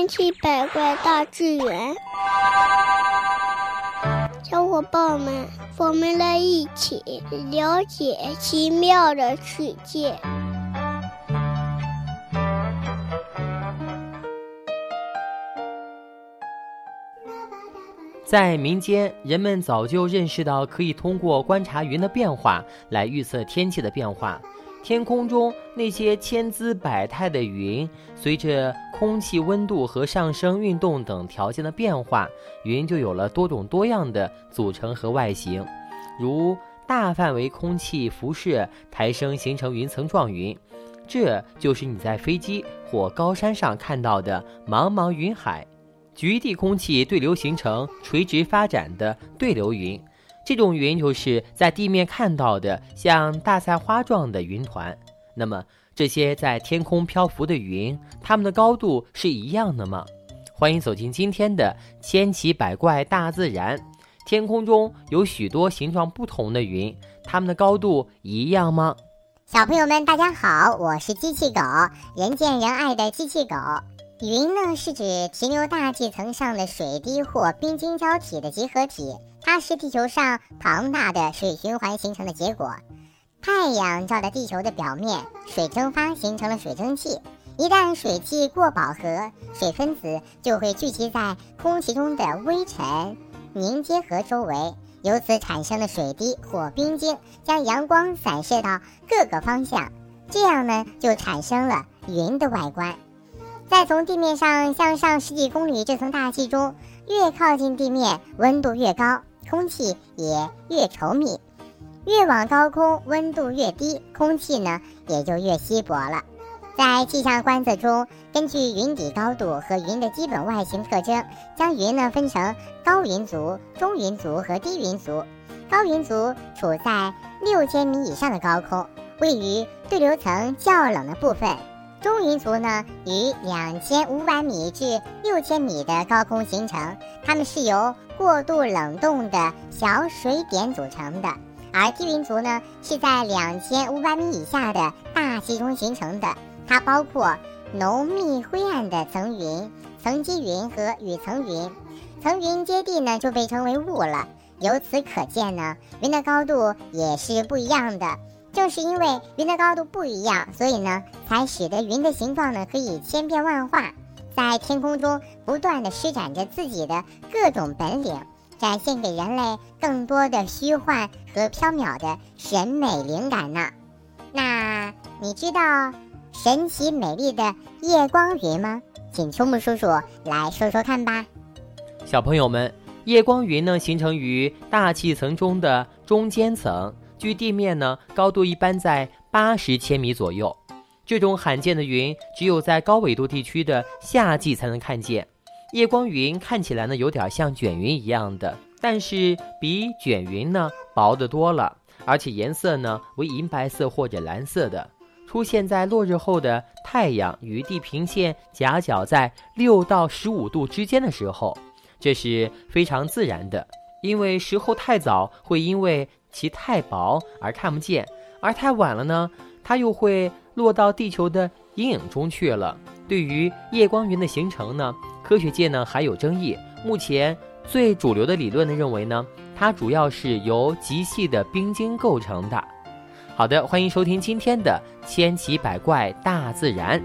千奇百怪大自然，小伙伴们，我们来一起了解奇妙的世界。在民间，人们早就认识到可以通过观察云的变化来预测天气的变化。天空中那些千姿百态的云，随着空气温度和上升运动等条件的变化，云就有了多种多样的组成和外形，如大范围空气辐射抬升形成云层状云，这就是你在飞机或高山上看到的茫茫云海。局地空气对流形成垂直发展的对流云，这种云就是在地面看到的像大菜花状的云团。那么，这些在天空漂浮的云，它们的高度是一样的吗？欢迎走进今天的千奇百怪大自然。天空中有许多形状不同的云，它们的高度一样吗？小朋友们，大家好，我是机器狗，人见人爱的机器狗。云呢，是指停留大气层上的水滴或冰晶胶体的集合体，它是地球上庞大的水循环形成的结果。太阳照在地球的表面，水蒸发形成了水蒸气。一旦水汽过饱和，水分子就会聚集在空气中的微尘凝结核周围，由此产生的水滴或冰晶将阳光散射到各个方向，这样呢，就产生了云的外观。在从地面上向上十几公里这层大气中，越靠近地面，温度越高，空气也越稠密；越往高空，温度越低，空气呢也就越稀薄了。在气象观测中，根据云底高度和云的基本外形特征，将云呢分成高云族、中云族和低云族。高云族处在六千米以上的高空，位于对流层较冷的部分。中云族呢，于两千五百米至六千米的高空形成，它们是由过度冷冻的小水点组成的；而低云族呢，是在两千五百米以下的大气中形成的，它包括浓密灰暗的层云、层积云和雨层云。层云接地呢，就被称为雾了。由此可见呢，云的高度也是不一样的。正是因为云的高度不一样，所以呢，才使得云的形状呢可以千变万化，在天空中不断的施展着自己的各种本领，展现给人类更多的虚幻和缥缈的审美灵感呢。那你知道神奇美丽的夜光云吗？请秋木叔叔来说说看吧。小朋友们，夜光云呢形成于大气层中的中间层。距地面呢，高度一般在八十千米左右。这种罕见的云，只有在高纬度地区的夏季才能看见。夜光云看起来呢，有点像卷云一样的，但是比卷云呢薄得多了，而且颜色呢为银白色或者蓝色的，出现在落日后的太阳与地平线夹角在六到十五度之间的时候，这是非常自然的，因为时候太早会因为。其太薄而看不见，而太晚了呢，它又会落到地球的阴影中去了。对于夜光云的形成呢，科学界呢还有争议。目前最主流的理论呢认为呢，它主要是由极细的冰晶构成的。好的，欢迎收听今天的千奇百怪大自然。